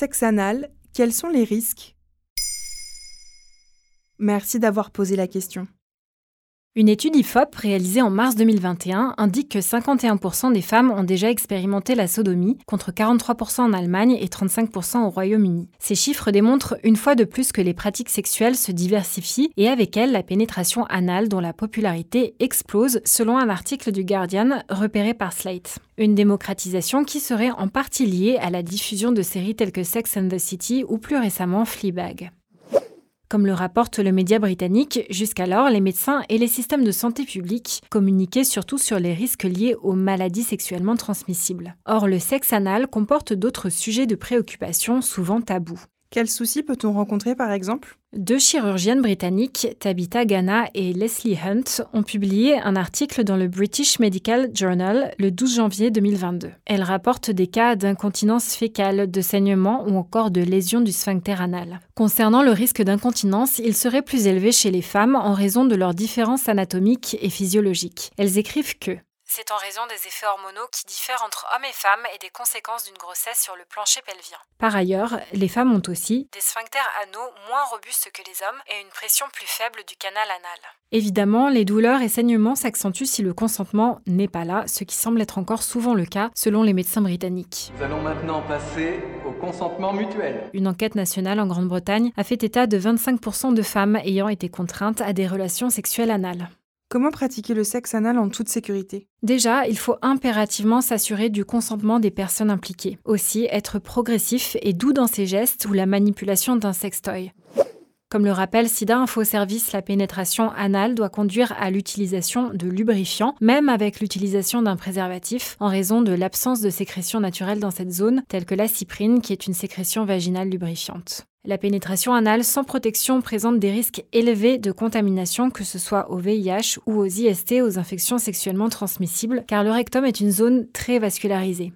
Sexe anal, quels sont les risques? Merci d'avoir posé la question. Une étude IFOP réalisée en mars 2021 indique que 51% des femmes ont déjà expérimenté la sodomie, contre 43% en Allemagne et 35% au Royaume-Uni. Ces chiffres démontrent une fois de plus que les pratiques sexuelles se diversifient et avec elles la pénétration anale dont la popularité explose selon un article du Guardian repéré par Slate. Une démocratisation qui serait en partie liée à la diffusion de séries telles que Sex and the City ou plus récemment Fleabag. Comme le rapporte le média britannique, jusqu'alors, les médecins et les systèmes de santé publique communiquaient surtout sur les risques liés aux maladies sexuellement transmissibles. Or, le sexe anal comporte d'autres sujets de préoccupation souvent tabous. Quels soucis peut-on rencontrer par exemple? Deux chirurgiennes britanniques, Tabitha Gana et Leslie Hunt, ont publié un article dans le British Medical Journal le 12 janvier 2022. Elles rapportent des cas d'incontinence fécale, de saignement ou encore de lésions du sphincter anal. Concernant le risque d'incontinence, il serait plus élevé chez les femmes en raison de leurs différences anatomiques et physiologiques. Elles écrivent que c'est en raison des effets hormonaux qui diffèrent entre hommes et femmes et des conséquences d'une grossesse sur le plancher pelvien. Par ailleurs, les femmes ont aussi des sphincters anaux moins robustes que les hommes et une pression plus faible du canal anal. Évidemment, les douleurs et saignements s'accentuent si le consentement n'est pas là, ce qui semble être encore souvent le cas selon les médecins britanniques. Nous allons maintenant passer au consentement mutuel. Une enquête nationale en Grande-Bretagne a fait état de 25% de femmes ayant été contraintes à des relations sexuelles anales. Comment pratiquer le sexe anal en toute sécurité? Déjà, il faut impérativement s'assurer du consentement des personnes impliquées. Aussi, être progressif et doux dans ses gestes ou la manipulation d'un sextoy. Comme le rappelle SIDA Info Service, la pénétration anale doit conduire à l'utilisation de lubrifiants, même avec l'utilisation d'un préservatif, en raison de l'absence de sécrétion naturelle dans cette zone, telle que la cyprine, qui est une sécrétion vaginale lubrifiante. La pénétration anale sans protection présente des risques élevés de contamination, que ce soit au VIH ou aux IST, aux infections sexuellement transmissibles, car le rectum est une zone très vascularisée.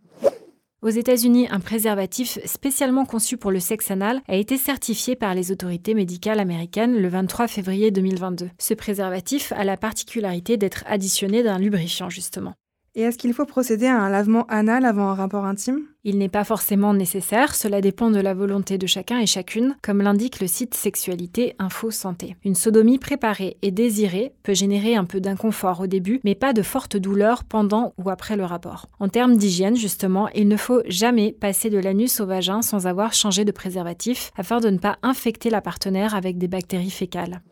Aux États-Unis, un préservatif spécialement conçu pour le sexe anal a été certifié par les autorités médicales américaines le 23 février 2022. Ce préservatif a la particularité d'être additionné d'un lubrifiant, justement. Et est-ce qu'il faut procéder à un lavement anal avant un rapport intime? Il n'est pas forcément nécessaire, cela dépend de la volonté de chacun et chacune, comme l'indique le site Sexualité Info Santé. Une sodomie préparée et désirée peut générer un peu d'inconfort au début, mais pas de forte douleur pendant ou après le rapport. En termes d'hygiène, justement, il ne faut jamais passer de l'anus au vagin sans avoir changé de préservatif, afin de ne pas infecter la partenaire avec des bactéries fécales.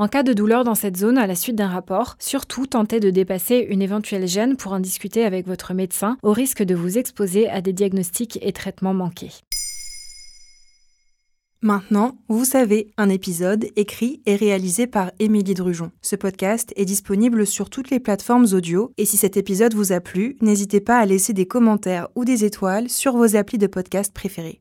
En cas de douleur dans cette zone à la suite d'un rapport, surtout tentez de dépasser une éventuelle gêne pour en discuter avec votre médecin au risque de vous exposer à des diagnostics et traitements manqués. Maintenant, vous savez, un épisode écrit et réalisé par Émilie Drujon. Ce podcast est disponible sur toutes les plateformes audio et si cet épisode vous a plu, n'hésitez pas à laisser des commentaires ou des étoiles sur vos applis de podcast préférés.